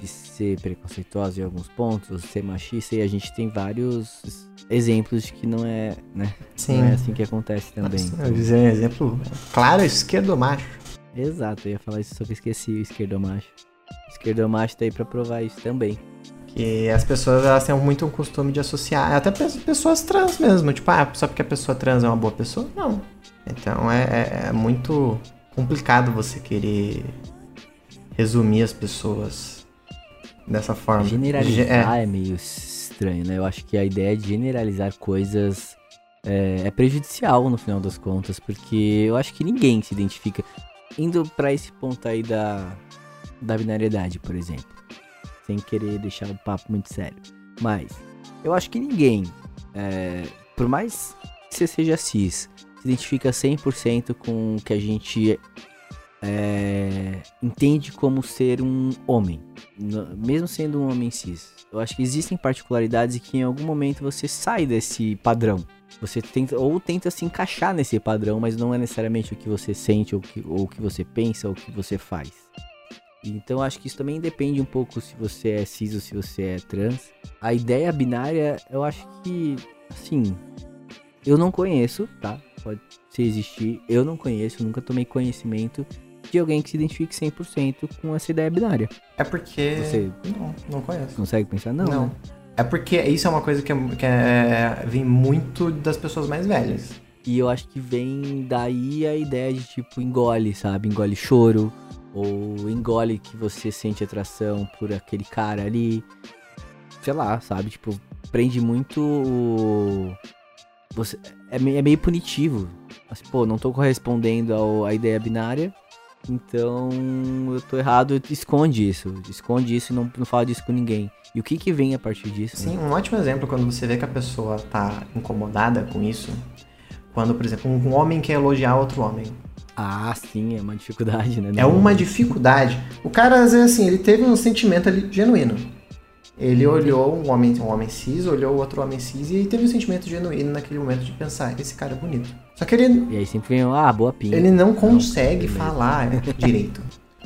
A: de ser preconceituosa em alguns pontos, ser machista, e a gente tem vários exemplos de que não é, né? Sim. Não é assim que acontece também. Nossa,
B: então... um exemplo claro, esquerdo macho.
A: Exato, eu ia falar isso, só que esqueci o esquerdomacho. O esquerdomacho tá aí pra provar isso também.
B: Que as pessoas elas têm muito um costume de associar, até pessoas trans mesmo, tipo, ah, só porque a pessoa trans é uma boa pessoa? Não. Então é, é, é muito complicado você querer resumir as pessoas dessa forma.
A: Generalizar é. é meio estranho, né? Eu acho que a ideia de generalizar coisas é, é, prejudicial no final das contas, porque eu acho que ninguém se identifica indo para esse ponto aí da, da binariedade, por exemplo, sem querer deixar o papo muito sério, mas eu acho que ninguém, é, por mais que você seja cis, se identifica 100% com o que a gente é, entende como ser um homem, mesmo sendo um homem cis. Eu acho que existem particularidades que em algum momento você sai desse padrão. Você tenta ou tenta se encaixar nesse padrão, mas não é necessariamente o que você sente ou, que, o que você pensa ou o que você faz. Então acho que isso também depende um pouco se você é cis ou se você é trans. A ideia binária, eu acho que, assim, eu não conheço, tá? Pode se existir, eu não conheço, nunca tomei conhecimento de alguém que se identifique 100% com essa ideia binária.
B: É porque. Você não, não conheço.
A: Consegue pensar? Não.
B: Não.
A: Né?
B: É porque isso é uma coisa que, é, que é, vem muito das pessoas mais velhas.
A: E eu acho que vem daí a ideia de tipo engole, sabe? Engole choro. Ou engole que você sente atração por aquele cara ali. Sei lá, sabe? Tipo, prende muito o. Você, é, é meio punitivo. Assim, pô, não tô correspondendo ao, à ideia binária. Então eu tô errado, esconde isso. Esconde isso e não, não fala disso com ninguém. E o que que vem a partir disso?
B: Sim, um ótimo exemplo quando você vê que a pessoa tá incomodada com isso. Quando, por exemplo, um homem quer elogiar outro homem.
A: Ah, sim, é uma dificuldade, né?
B: É uma dificuldade. O cara, às vezes, assim, ele teve um sentimento ali genuíno. Ele olhou um homem, um homem cis, olhou outro homem cis e teve um sentimento genuíno naquele momento de pensar, esse cara é bonito. Só que ele.
A: E aí sempre vem, ah, boa pinta.
B: Ele não consegue não, falar <laughs> direito.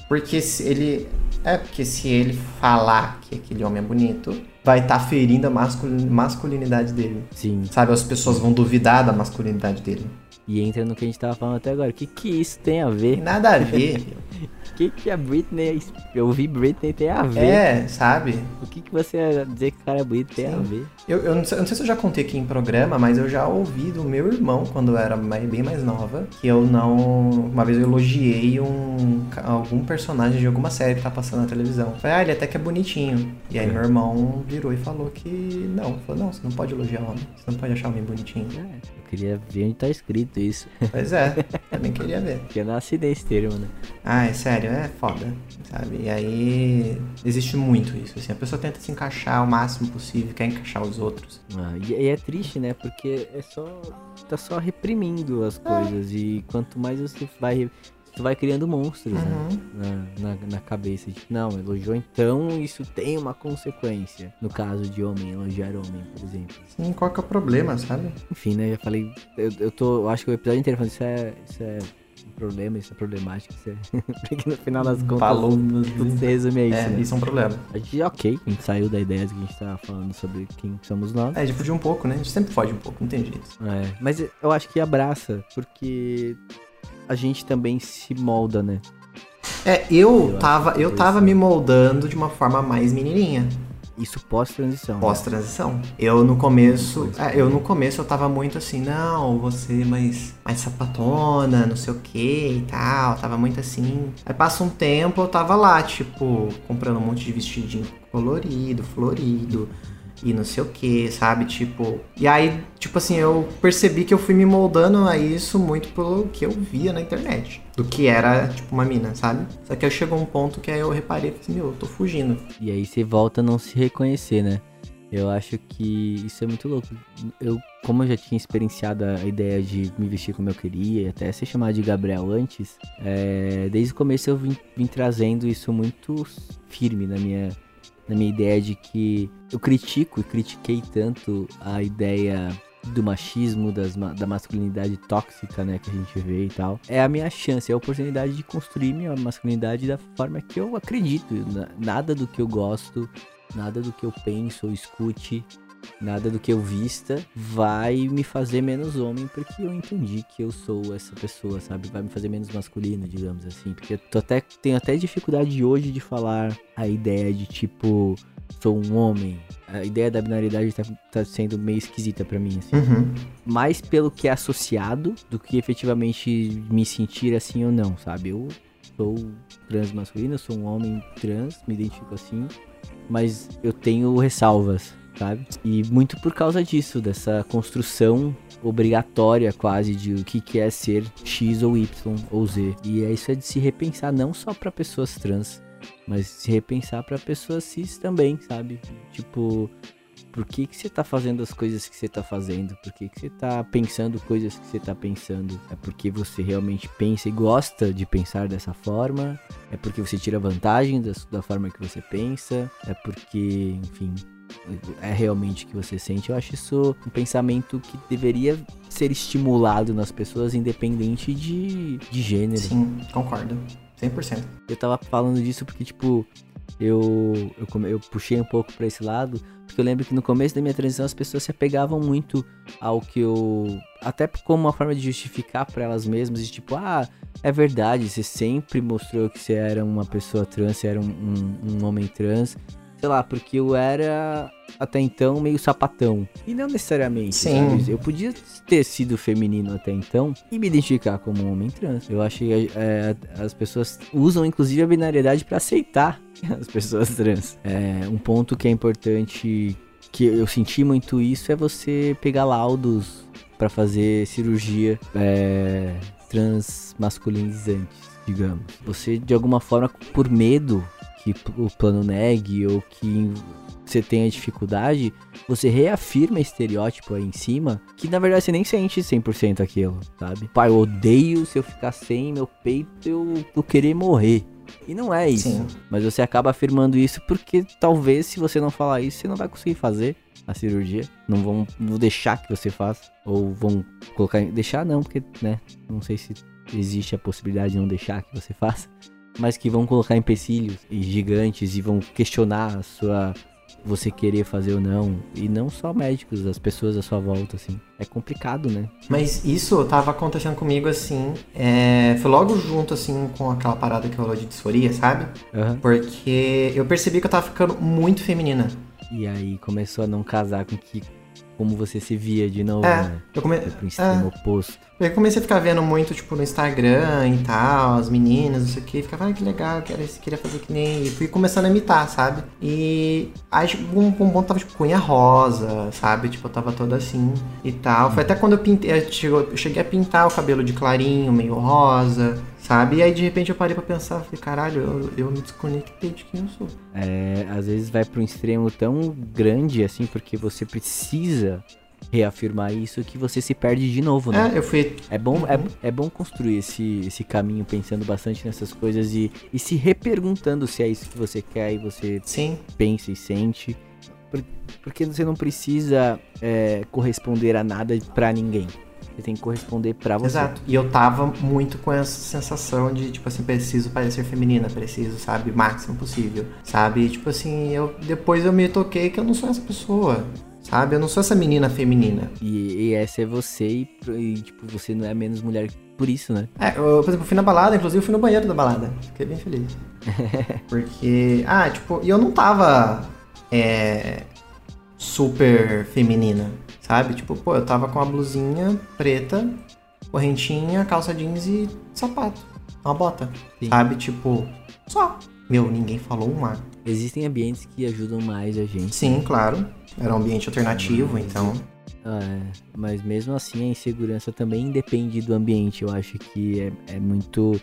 B: Porque se ele. É, porque se ele falar que aquele homem é bonito, vai estar tá ferindo a masculinidade dele.
A: Sim.
B: Sabe, as pessoas vão duvidar da masculinidade dele.
A: E entra no que a gente tava falando até agora. O que que isso tem a ver?
B: Nada a ver. <laughs>
A: O que que a Britney... Eu vi Britney tem a ver.
B: É, sabe?
A: O que que você dizer que o cara é bonito tem Sim. a ver?
B: Eu, eu, não sei, eu, não sei, se eu já contei aqui em programa, mas eu já ouvi do meu irmão, quando eu era bem mais nova, que eu não... Uma vez eu elogiei um, algum personagem de alguma série que tá passando na televisão. Falei, ah, ele até que é bonitinho. E aí é. meu irmão virou e falou que não. Falou, não, você não pode elogiar homem. Você não pode achar homem bonitinho.
A: É queria ver onde tá escrito isso.
B: Pois é, <laughs> também queria ver.
A: Porque eu não assinei esse termo, né?
B: Ah, é sério, é foda, sabe? E aí existe muito isso, assim, a pessoa tenta se encaixar o máximo possível, quer encaixar os outros.
A: Ah, e, é triste, né? Porque é só. tá só reprimindo as coisas. É. E quanto mais você vai tu vai criando monstros né, uhum. né? na, na, na, cabeça. Tipo, não, elogiou então isso tem uma consequência. No caso de homem, elogiar homem, por exemplo.
B: Sim, qual que é o problema, sabe?
A: Enfim, né? Já falei. Eu, eu tô. Eu acho que o episódio inteiro falando isso é. Isso é problema, isso é problemático. Isso é... <laughs> Porque no final das contas,
B: Falou.
A: tudo se resume a isso,
B: É,
A: né?
B: isso é um problema.
A: A gente, ok, a gente saiu da ideia de que a gente tava falando sobre quem somos nós.
B: É, a gente fugiu um pouco, né? A gente sempre foge um pouco, não tem jeito.
A: É, mas eu acho que abraça, porque a gente também se molda, né?
B: É, eu,
A: Eu
B: tava, eu
A: que
B: tava me moldando de uma forma mais menininha,
A: Isso pós-transição. né?
B: pós-transição. Eu no começo, é, eu no começo eu tava muito assim, não, você mais, mais sapatona, não sei o que e tal, tava muito assim. Aí passa um tempo, eu tava lá, tipo, comprando um monte de vestidinho colorido, florido. E não sei o que, sabe? Tipo. E aí, tipo assim, eu percebi que eu fui me moldando a isso muito pelo que eu via na internet. Do que era, tipo, uma mina, sabe? Só que aí chegou um ponto que aí eu reparei que assim, meu, eu tô fugindo.
A: E aí você volta a não se reconhecer, né? Eu acho que isso é muito louco. Eu, como eu já tinha experienciado a ideia de me vestir como eu queria, até ser chamado de Gabriel antes, é, desde o começo eu vim, vim trazendo isso muito firme na minha, na minha ideia de que eu critico e critiquei tanto a ideia do machismo, das, da masculinidade tóxica, né, que a gente vê e tal. É a minha chance, é a oportunidade de construir minha masculinidade da forma que eu acredito. Na- Nada do que eu gosto, nada do que eu penso ou escute, nada do que eu vista vai me fazer menos homem, porque eu entendi que eu sou essa pessoa, sabe? Vai me fazer menos masculino, digamos assim. Porque eu até, tenho até dificuldade hoje de falar a ideia de tipo, sou um homem. A ideia da binaridade tá, tá sendo meio esquisita pra mim, assim
B: Uhum.
A: mais pelo que é associado do que efetivamente me sentir assim ou não, sabe? Eu sou trans masculino, sou um homem trans, me identifico assim, mas eu tenho ressalvas, sabe? E muito por causa disso, dessa construção obrigatória quase de o que que é ser X ou Y ou Z. E é isso é de se repensar não só para pessoas trans, mas se repensar para pessoas cis também, sabe? Tipo, por que, que você tá fazendo as coisas que você tá fazendo? Por que, que você tá pensando coisas que você tá pensando? É porque você realmente pensa e gosta de pensar dessa forma? É porque você tira vantagem da, da forma que você pensa? É porque, enfim, é realmente o que você sente? Eu acho isso um pensamento que deveria ser estimulado nas pessoas, independente de, de gênero.
B: Sim, concordo. 100%.
A: Eu tava falando disso porque, tipo, eu, eu, eu puxei um pouco pra esse lado, porque eu lembro que no começo da minha transição as pessoas se apegavam muito ao que eu. Até como uma forma de justificar pra elas mesmas, de tipo, ah, é verdade, você sempre mostrou que você era uma pessoa trans, você era um, um, um homem trans. Sei lá, porque eu era até então meio sapatão. E não necessariamente,
B: Sim.
A: sabe? Eu podia ter sido feminino até então e me identificar como um homem trans. Eu acho que é, as pessoas usam inclusive a binariedade pra aceitar <laughs> as pessoas trans. É, um ponto que é importante, que eu senti muito isso, é você pegar laudos pra fazer cirurgia é, transmasculinizantes, digamos. Você, de alguma forma, por medo que o plano negue ou que você tenha dificuldade, você reafirma estereótipo aí em cima, que na verdade você nem sente 100% aquilo, sabe? Pai, eu odeio se eu ficar sem meu peito, eu, eu querer morrer. E não é isso.
B: Sim.
A: Mas você acaba afirmando isso porque talvez se você não falar isso, você não vai conseguir fazer a cirurgia. Não vão, vão deixar que você faça. Ou vão colocar. em- Deixar não, porque, né? Não sei se existe a possibilidade de não deixar que você <laughs> faça. Mas que vão colocar empecilhos gigantes e vão questionar a sua. Você querer fazer ou não. E não só médicos, as pessoas à sua volta, assim. É complicado, né?
B: Mas isso tava acontecendo comigo assim. é, Foi logo junto, assim, com aquela parada que rolou de disforia, sabe?
A: Aham.
B: Porque eu percebi que eu tava ficando muito feminina.
A: E aí começou a não casar com que. Como você se via de novo,
B: É,
A: né?
B: eu, come...
A: Foi pro extremo oposto.
B: eu comecei a ficar vendo muito, tipo, no Instagram e tal, as meninas, não sei o que. Ficava, ai, que legal, quero, queria fazer que nem. E fui começando a imitar, sabe? E aí, tipo, um, um ponto tava, tipo, cunha rosa, sabe? Tipo, eu tava toda assim e tal. Foi até quando eu pintei, chegou- eu cheguei a pintar o cabelo de clarinho, meio rosa, sabe? E aí, de repente, eu parei pra pensar, falei, caralho, eu, eu me desconectei de quem eu sou.
A: É, às vezes vai para um extremo tão grande assim, porque você precisa reafirmar isso que você se perde de novo, né?
B: É, eu fui.
A: É bom,
B: Uhum.
A: é, é bom construir esse, esse caminho pensando bastante nessas coisas e, e se reperguntando se é isso que você quer e você
B: Sim,
A: pensa e sente. Por- Porque você não precisa é, corresponder a nada pra ninguém. Você tem que corresponder pra você.
B: Exato. E eu tava muito com essa sensação de, tipo assim, preciso parecer feminina, preciso, sabe, máximo possível. Sabe? Tipo assim, eu depois eu me toquei que eu não sou essa pessoa. Sabe? Eu não sou essa menina feminina.
A: E, e essa é você e, e, tipo, você não é menos mulher por isso, né?
B: É, eu, por exemplo, fui na balada, inclusive eu fui no banheiro da balada. Fiquei bem feliz. <laughs> Porque, ah, tipo, e eu não tava é, super feminina, sabe? Tipo, pô, eu tava com uma blusinha preta, correntinha, calça jeans e sapato. Uma bota, Sim. sabe? Tipo, só. Meu, ninguém falou um mar.
A: Existem ambientes que ajudam mais a gente.
B: Sim, claro. Era um ambiente alternativo, então.
A: É, mas mesmo assim a insegurança também depende do ambiente. Eu acho que é, é, muito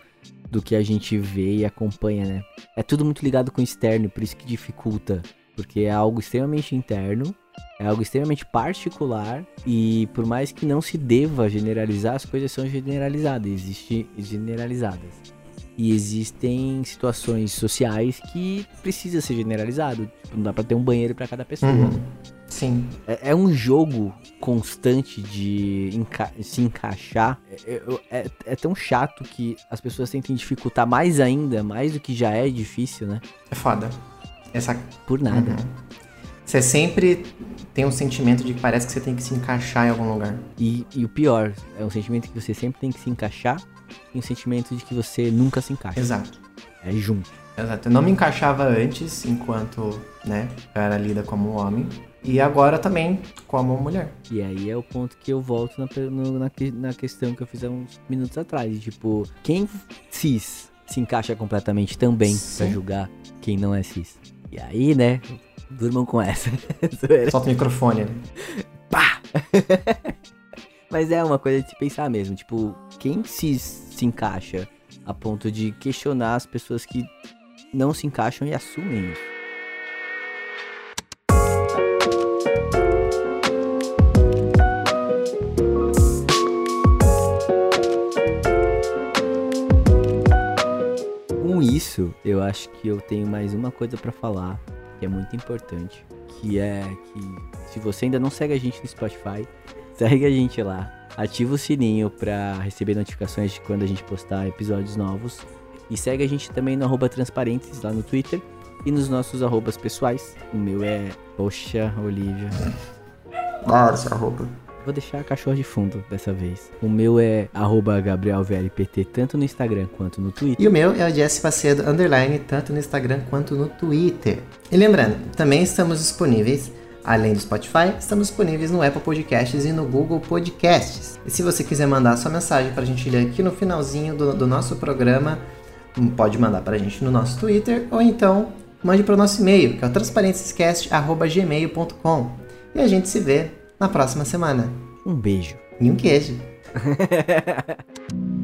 A: do que a gente vê e acompanha, né? É tudo muito ligado com o externo, por isso que dificulta. Porque é algo extremamente interno, é algo extremamente particular e por mais que não se deva generalizar, as coisas são generalizadas, existem generalizadas. E existem situações sociais que precisa ser generalizado. Tipo, não dá pra ter um banheiro para cada pessoa. Uhum.
B: Sim.
A: É, é, um jogo constante de enca se encaixar. É, é, é, é, tão chato que as pessoas tentem dificultar mais ainda, mais do que já é difícil, né?
B: É foda. Essa...
A: Por nada. Uhum.
B: Você sempre tem um sentimento de que parece que você tem que se encaixar em algum lugar.
A: E, e o pior, é um sentimento que você sempre tem que se encaixar e um sentimento de que você nunca se encaixa.
B: Exato.
A: É junto.
B: Exato. Eu não me encaixava antes, enquanto, né, eu era lida como um homem. E agora também como mulher.
A: E aí é o ponto que eu volto na, na, na questão que eu fiz há uns minutos atrás. Tipo, quem cis se encaixa completamente também pra julgar quem não é cis? E aí, né, durmam com essa. <laughs>
B: Solta o microfone.
A: Pá! <laughs> Mas é uma coisa de se pensar mesmo. Tipo, quem se, se encaixa a ponto de questionar as pessoas que não se encaixam e assumem isso? isso, eu acho que eu tenho mais uma coisa para falar que é muito importante, que é que se você ainda não segue a gente no Spotify, segue a gente lá, ativa o sininho para receber notificações de quando a gente postar episódios novos e segue a gente também no transparentes lá no Twitter e nos nossos arrobas pessoais. O meu é Poxa Olivia.
B: Esse arroba.
A: Vou deixar a cachorro de fundo dessa vez. O meu é GabrielVLPT, tanto no Instagram quanto no Twitter.
B: E o meu é o Jesse Pacedo, underline, tanto no Instagram quanto no Twitter. E lembrando, também estamos disponíveis Além do Spotify, estamos disponíveis no Apple Podcasts e no Google Podcasts. E se você quiser mandar sua mensagem para a gente ler aqui no finalzinho do, do nosso programa, hum, pode mandar para a gente no nosso Twitter ou então mande para o nosso e-mail, que é o transparenciascast.gmail.com. E a gente se vê na próxima semana.
A: Um beijo.
B: E um queijo. <laughs>